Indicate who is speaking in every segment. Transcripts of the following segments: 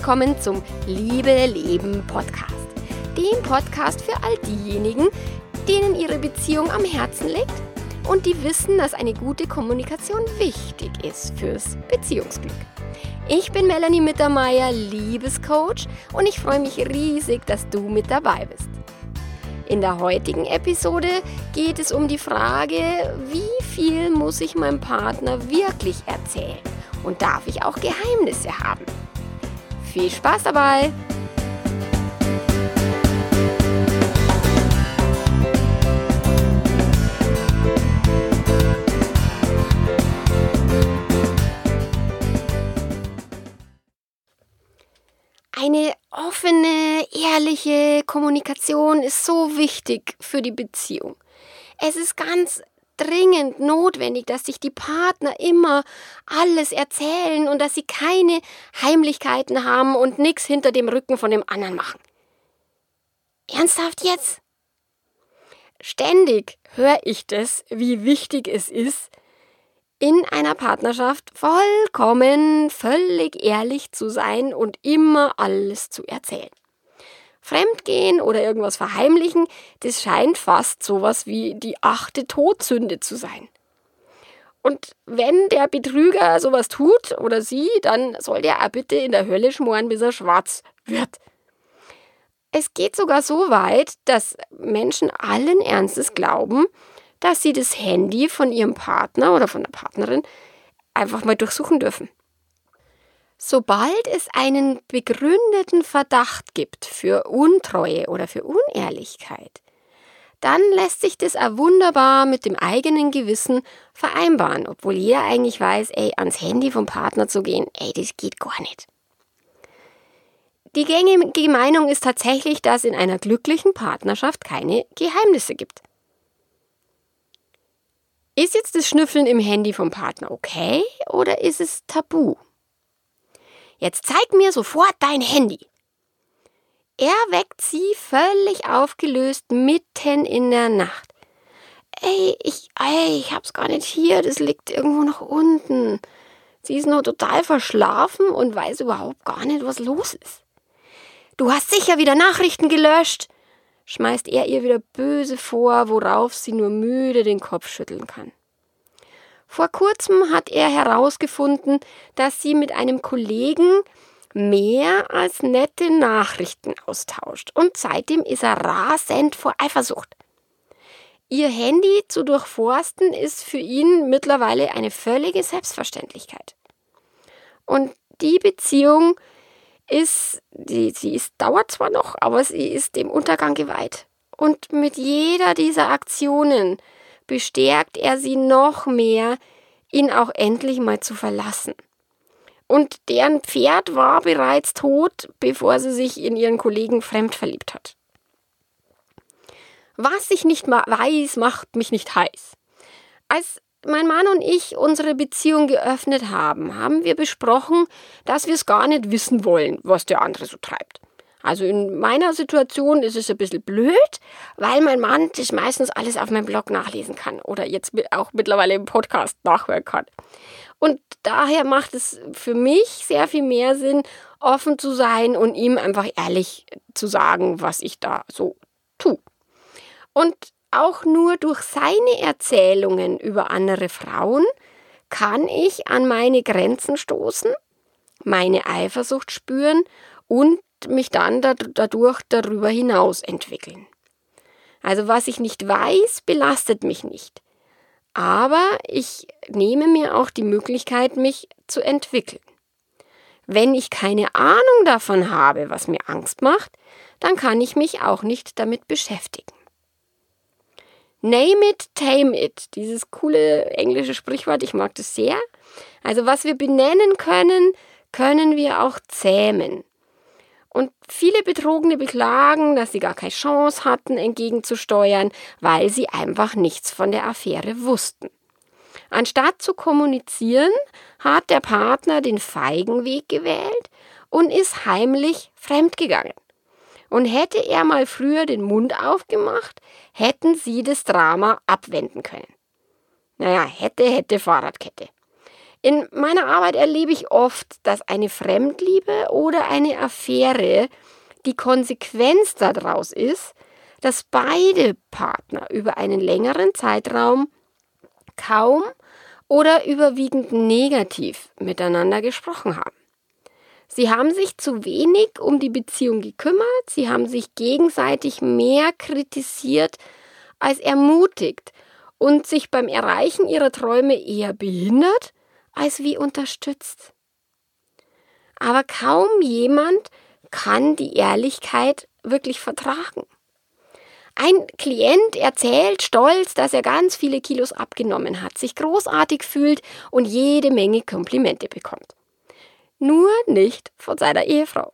Speaker 1: willkommen zum Liebe Leben Podcast. Dem Podcast für all diejenigen, denen ihre Beziehung am Herzen liegt und die wissen, dass eine gute Kommunikation wichtig ist fürs Beziehungsglück. Ich bin Melanie Mittermeier, Liebescoach und ich freue mich riesig, dass du mit dabei bist. In der heutigen Episode geht es um die Frage, wie viel muss ich meinem Partner wirklich erzählen und darf ich auch Geheimnisse haben? Viel Spaß dabei! Eine offene, ehrliche Kommunikation ist so wichtig für die Beziehung. Es ist ganz dringend notwendig, dass sich die Partner immer alles erzählen und dass sie keine Heimlichkeiten haben und nichts hinter dem Rücken von dem anderen machen. Ernsthaft jetzt? Ständig höre ich das, wie wichtig es ist, in einer Partnerschaft vollkommen, völlig ehrlich zu sein und immer alles zu erzählen. Fremdgehen oder irgendwas verheimlichen, das scheint fast sowas wie die achte Todsünde zu sein. Und wenn der Betrüger sowas tut oder sie, dann soll der auch bitte in der Hölle schmoren, bis er schwarz wird. Es geht sogar so weit, dass Menschen allen Ernstes glauben, dass sie das Handy von ihrem Partner oder von der Partnerin einfach mal durchsuchen dürfen. Sobald es einen begründeten Verdacht gibt für Untreue oder für Unehrlichkeit, dann lässt sich das auch wunderbar mit dem eigenen Gewissen vereinbaren, obwohl jeder eigentlich weiß, ey, ans Handy vom Partner zu gehen, ey, das geht gar nicht. Die gängige Meinung ist tatsächlich, dass in einer glücklichen Partnerschaft keine Geheimnisse gibt. Ist jetzt das Schnüffeln im Handy vom Partner okay oder ist es tabu? Jetzt zeig mir sofort dein Handy. Er weckt sie völlig aufgelöst mitten in der Nacht. Ey, ich, ey, ich hab's gar nicht hier, das liegt irgendwo noch unten. Sie ist noch total verschlafen und weiß überhaupt gar nicht, was los ist. Du hast sicher wieder Nachrichten gelöscht, schmeißt er ihr wieder böse vor, worauf sie nur müde den Kopf schütteln kann. Vor kurzem hat er herausgefunden, dass sie mit einem Kollegen mehr als nette Nachrichten austauscht und seitdem ist er rasend vor Eifersucht. Ihr Handy zu durchforsten ist für ihn mittlerweile eine völlige Selbstverständlichkeit. Und die Beziehung ist, die, sie ist, dauert zwar noch, aber sie ist dem Untergang geweiht. Und mit jeder dieser Aktionen bestärkt er sie noch mehr, ihn auch endlich mal zu verlassen. Und deren Pferd war bereits tot, bevor sie sich in ihren Kollegen fremd verliebt hat. Was ich nicht weiß, macht mich nicht heiß. Als mein Mann und ich unsere Beziehung geöffnet haben, haben wir besprochen, dass wir es gar nicht wissen wollen, was der andere so treibt. Also in meiner Situation ist es ein bisschen blöd, weil mein Mann das meistens alles auf meinem Blog nachlesen kann oder jetzt auch mittlerweile im Podcast nachhören kann. Und daher macht es für mich sehr viel mehr Sinn, offen zu sein und ihm einfach ehrlich zu sagen, was ich da so tue. Und auch nur durch seine Erzählungen über andere Frauen kann ich an meine Grenzen stoßen, meine Eifersucht spüren und mich dann dadurch darüber hinaus entwickeln. Also was ich nicht weiß, belastet mich nicht. Aber ich nehme mir auch die Möglichkeit, mich zu entwickeln. Wenn ich keine Ahnung davon habe, was mir Angst macht, dann kann ich mich auch nicht damit beschäftigen. Name it, tame it. Dieses coole englische Sprichwort, ich mag das sehr. Also was wir benennen können, können wir auch zähmen. Und viele Betrogene beklagen, dass sie gar keine Chance hatten, entgegenzusteuern, weil sie einfach nichts von der Affäre wussten. Anstatt zu kommunizieren, hat der Partner den feigen Weg gewählt und ist heimlich fremdgegangen. Und hätte er mal früher den Mund aufgemacht, hätten sie das Drama abwenden können. Naja, hätte, hätte Fahrradkette. In meiner Arbeit erlebe ich oft, dass eine Fremdliebe oder eine Affäre die Konsequenz daraus ist, dass beide Partner über einen längeren Zeitraum kaum oder überwiegend negativ miteinander gesprochen haben. Sie haben sich zu wenig um die Beziehung gekümmert, sie haben sich gegenseitig mehr kritisiert als ermutigt und sich beim Erreichen ihrer Träume eher behindert als wie unterstützt. Aber kaum jemand kann die Ehrlichkeit wirklich vertragen. Ein Klient erzählt stolz, dass er ganz viele Kilos abgenommen hat, sich großartig fühlt und jede Menge Komplimente bekommt. Nur nicht von seiner Ehefrau.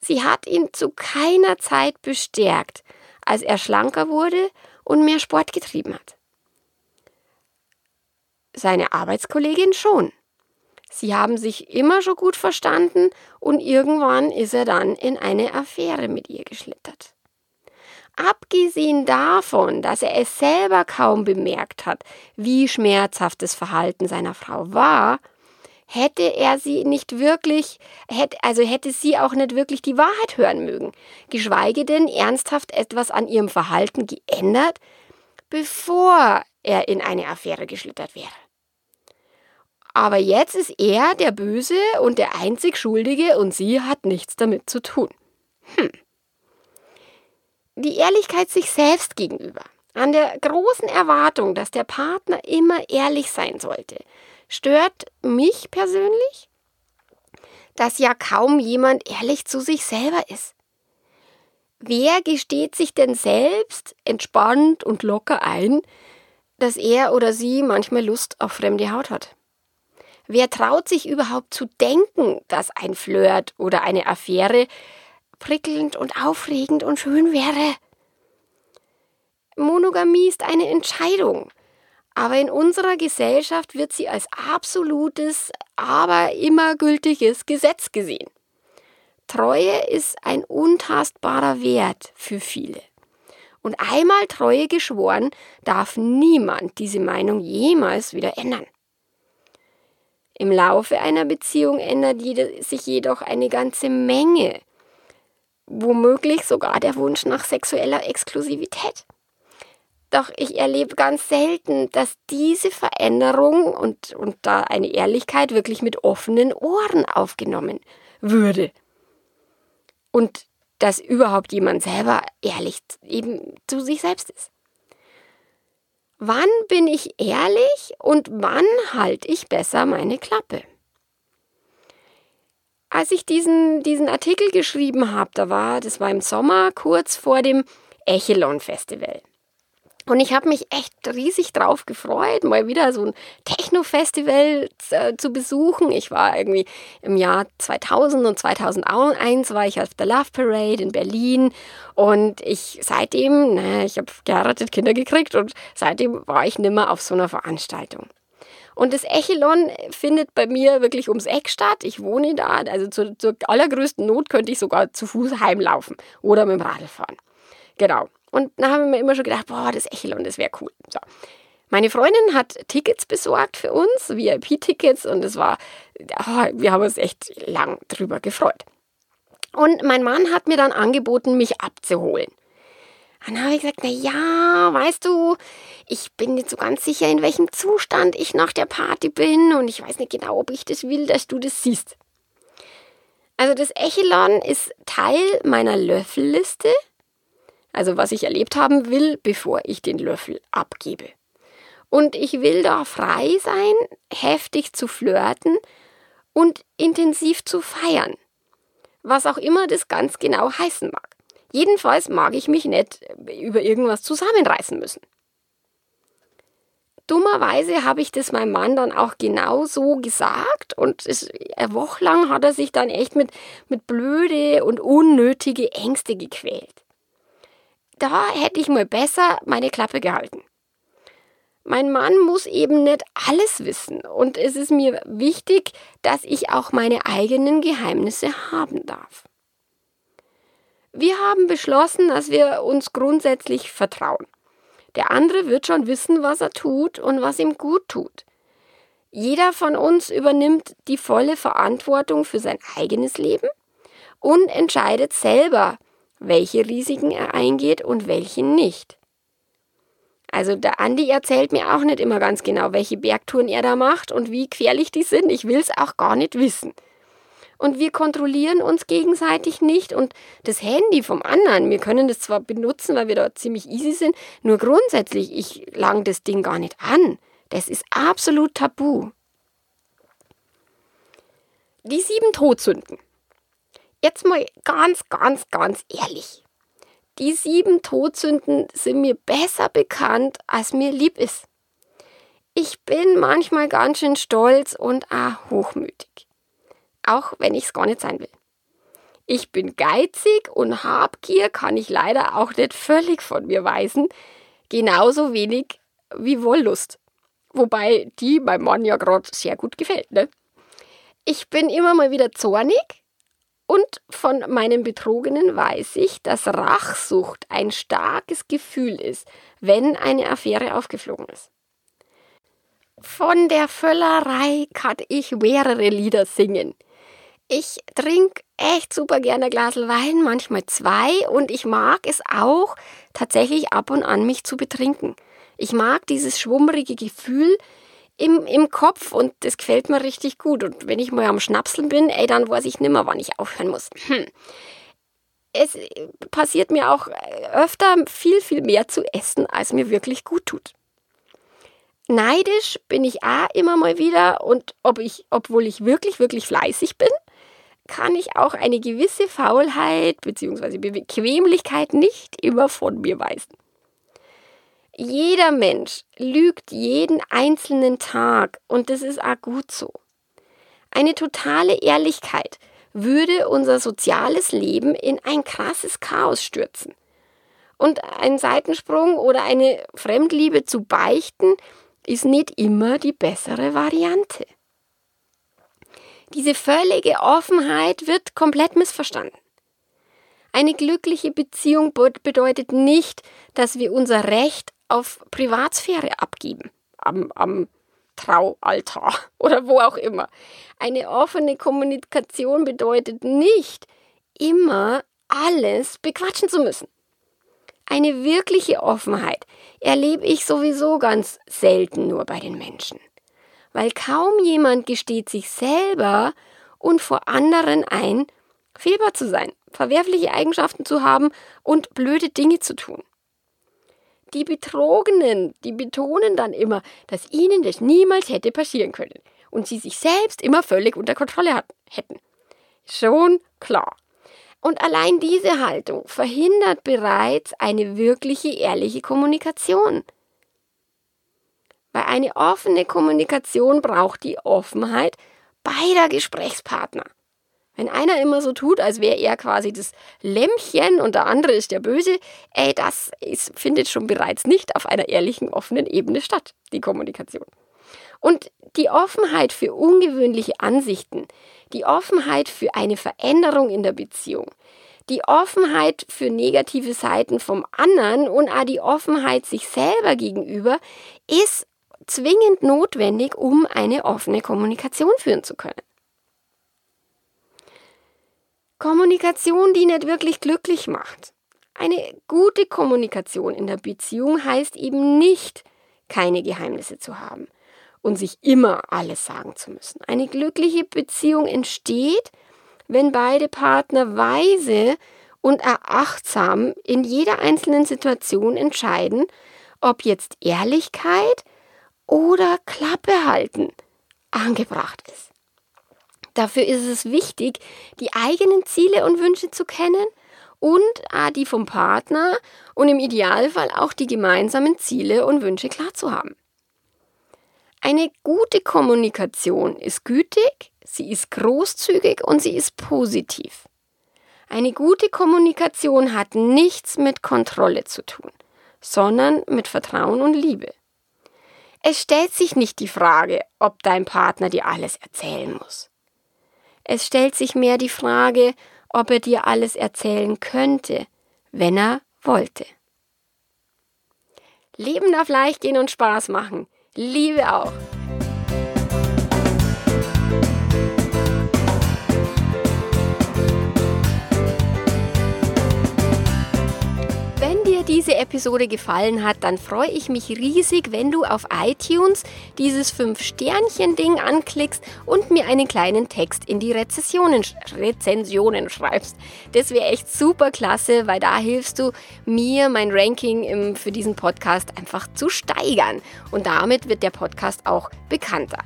Speaker 1: Sie hat ihn zu keiner Zeit bestärkt, als er schlanker wurde und mehr Sport getrieben hat. Seine Arbeitskollegin schon. Sie haben sich immer schon gut verstanden und irgendwann ist er dann in eine Affäre mit ihr geschlittert. Abgesehen davon, dass er es selber kaum bemerkt hat, wie schmerzhaft das Verhalten seiner Frau war, hätte er sie nicht wirklich, hätte, also hätte sie auch nicht wirklich die Wahrheit hören mögen, geschweige denn ernsthaft etwas an ihrem Verhalten geändert, bevor er in eine Affäre geschlittert wäre. Aber jetzt ist er der Böse und der einzig Schuldige und sie hat nichts damit zu tun. Hm die Ehrlichkeit sich selbst gegenüber, an der großen Erwartung, dass der Partner immer ehrlich sein sollte, stört mich persönlich, dass ja kaum jemand ehrlich zu sich selber ist. Wer gesteht sich denn selbst entspannt und locker ein, dass er oder sie manchmal Lust auf fremde Haut hat? Wer traut sich überhaupt zu denken, dass ein Flirt oder eine Affäre prickelnd und aufregend und schön wäre. Monogamie ist eine Entscheidung, aber in unserer Gesellschaft wird sie als absolutes, aber immer gültiges Gesetz gesehen. Treue ist ein untastbarer Wert für viele. Und einmal Treue geschworen, darf niemand diese Meinung jemals wieder ändern. Im Laufe einer Beziehung ändert sich jedoch eine ganze Menge womöglich sogar der Wunsch nach sexueller Exklusivität. Doch ich erlebe ganz selten, dass diese Veränderung und, und da eine Ehrlichkeit wirklich mit offenen Ohren aufgenommen würde. Und dass überhaupt jemand selber ehrlich eben zu sich selbst ist. Wann bin ich ehrlich und wann halte ich besser meine Klappe? als ich diesen, diesen Artikel geschrieben habe, da war, das war im Sommer, kurz vor dem Echelon Festival. Und ich habe mich echt riesig drauf gefreut, mal wieder so ein Techno-Festival äh, zu besuchen. Ich war irgendwie im Jahr 2000 und 2001 war ich auf der Love Parade in Berlin und ich seitdem, naja, ich habe geheiratet, Kinder gekriegt und seitdem war ich nimmer auf so einer Veranstaltung. Und das Echelon findet bei mir wirklich ums Eck statt. Ich wohne da, also zur, zur allergrößten Not könnte ich sogar zu Fuß heimlaufen oder mit dem Radl fahren. Genau. Und dann haben wir immer schon gedacht, boah, das Echelon, das wäre cool. So. Meine Freundin hat Tickets besorgt für uns, VIP-Tickets, und es war, oh, wir haben uns echt lang drüber gefreut. Und mein Mann hat mir dann angeboten, mich abzuholen. Dann habe ich gesagt, na ja, weißt du, ich bin nicht so ganz sicher, in welchem Zustand ich nach der Party bin und ich weiß nicht genau, ob ich das will, dass du das siehst. Also das Echelon ist Teil meiner Löffelliste, also was ich erlebt haben will, bevor ich den Löffel abgebe. Und ich will da frei sein, heftig zu flirten und intensiv zu feiern. Was auch immer das ganz genau heißen mag. Jedenfalls mag ich mich nicht über irgendwas zusammenreißen müssen. Dummerweise habe ich das meinem Mann dann auch genau so gesagt und es, eine Woche lang hat er sich dann echt mit, mit blöde und unnötige Ängste gequält. Da hätte ich mal besser meine Klappe gehalten. Mein Mann muss eben nicht alles wissen und es ist mir wichtig, dass ich auch meine eigenen Geheimnisse haben darf. Wir haben beschlossen, dass wir uns grundsätzlich vertrauen. Der andere wird schon wissen, was er tut und was ihm gut tut. Jeder von uns übernimmt die volle Verantwortung für sein eigenes Leben und entscheidet selber, welche Risiken er eingeht und welche nicht. Also der Andi erzählt mir auch nicht immer ganz genau, welche Bergtouren er da macht und wie gefährlich die sind. Ich will es auch gar nicht wissen. Und wir kontrollieren uns gegenseitig nicht und das Handy vom anderen, wir können das zwar benutzen, weil wir da ziemlich easy sind, nur grundsätzlich, ich lang das Ding gar nicht an. Das ist absolut tabu. Die sieben Todsünden. Jetzt mal ganz, ganz, ganz ehrlich. Die sieben Todsünden sind mir besser bekannt, als mir lieb ist. Ich bin manchmal ganz schön stolz und auch hochmütig. Auch wenn ich es gar nicht sein will. Ich bin geizig und Habgier kann ich leider auch nicht völlig von mir weisen. Genauso wenig wie Wollust. Wobei die meinem Mann ja gerade sehr gut gefällt, ne? Ich bin immer mal wieder zornig und von meinen Betrogenen weiß ich, dass Rachsucht ein starkes Gefühl ist, wenn eine Affäre aufgeflogen ist. Von der Völlerei kann ich mehrere Lieder singen. Ich trinke echt super gerne ein Glas Wein, manchmal zwei, und ich mag es auch tatsächlich ab und an mich zu betrinken. Ich mag dieses schwummerige Gefühl, im, im Kopf und das gefällt mir richtig gut. Und wenn ich mal am Schnapseln bin, ey, dann weiß ich nimmer, wann ich aufhören muss. Hm. Es passiert mir auch öfter viel, viel mehr zu essen, als mir wirklich gut tut. Neidisch bin ich auch immer mal wieder und ob ich, obwohl ich wirklich, wirklich fleißig bin, kann ich auch eine gewisse Faulheit bzw. Bequemlichkeit nicht immer von mir weisen. Jeder Mensch lügt jeden einzelnen Tag und das ist auch gut so. Eine totale Ehrlichkeit würde unser soziales Leben in ein krasses Chaos stürzen. Und ein Seitensprung oder eine Fremdliebe zu beichten ist nicht immer die bessere Variante. Diese völlige Offenheit wird komplett missverstanden. Eine glückliche Beziehung bedeutet nicht, dass wir unser Recht auf Privatsphäre abgeben. Am, am Traualtar oder wo auch immer. Eine offene Kommunikation bedeutet nicht, immer alles bequatschen zu müssen. Eine wirkliche Offenheit erlebe ich sowieso ganz selten nur bei den Menschen. Weil kaum jemand gesteht sich selber und vor anderen ein, fehlbar zu sein, verwerfliche Eigenschaften zu haben und blöde Dinge zu tun. Die Betrogenen, die betonen dann immer, dass ihnen das niemals hätte passieren können und sie sich selbst immer völlig unter Kontrolle hat, hätten. Schon klar. Und allein diese Haltung verhindert bereits eine wirkliche, ehrliche Kommunikation. Weil eine offene Kommunikation braucht die Offenheit beider Gesprächspartner. Wenn einer immer so tut, als wäre er quasi das Lämmchen und der andere ist der Böse, ey, das ist, findet schon bereits nicht auf einer ehrlichen, offenen Ebene statt, die Kommunikation. Und die Offenheit für ungewöhnliche Ansichten, die Offenheit für eine Veränderung in der Beziehung, die Offenheit für negative Seiten vom anderen und auch die Offenheit sich selber gegenüber ist zwingend notwendig, um eine offene Kommunikation führen zu können. Kommunikation, die nicht wirklich glücklich macht. Eine gute Kommunikation in der Beziehung heißt eben nicht, keine Geheimnisse zu haben und sich immer alles sagen zu müssen. Eine glückliche Beziehung entsteht, wenn beide Partner weise und erachtsam in jeder einzelnen Situation entscheiden, ob jetzt Ehrlichkeit oder Klappe halten angebracht ist. Dafür ist es wichtig, die eigenen Ziele und Wünsche zu kennen und ah, die vom Partner und im Idealfall auch die gemeinsamen Ziele und Wünsche klar zu haben. Eine gute Kommunikation ist gütig, sie ist großzügig und sie ist positiv. Eine gute Kommunikation hat nichts mit Kontrolle zu tun, sondern mit Vertrauen und Liebe. Es stellt sich nicht die Frage, ob dein Partner dir alles erzählen muss. Es stellt sich mehr die Frage, ob er dir alles erzählen könnte, wenn er wollte. Leben darf leicht gehen und Spaß machen. Liebe auch. Diese Episode gefallen hat, dann freue ich mich riesig, wenn du auf iTunes dieses 5-Sternchen-Ding anklickst und mir einen kleinen Text in die Rezessionen, Rezensionen schreibst. Das wäre echt super klasse, weil da hilfst du mir, mein Ranking im, für diesen Podcast einfach zu steigern. Und damit wird der Podcast auch bekannter.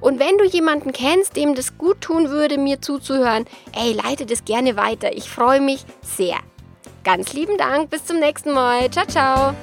Speaker 1: Und wenn du jemanden kennst, dem das gut tun würde, mir zuzuhören, ey, leite das gerne weiter. Ich freue mich sehr. Ganz lieben Dank, bis zum nächsten Mal. Ciao, ciao.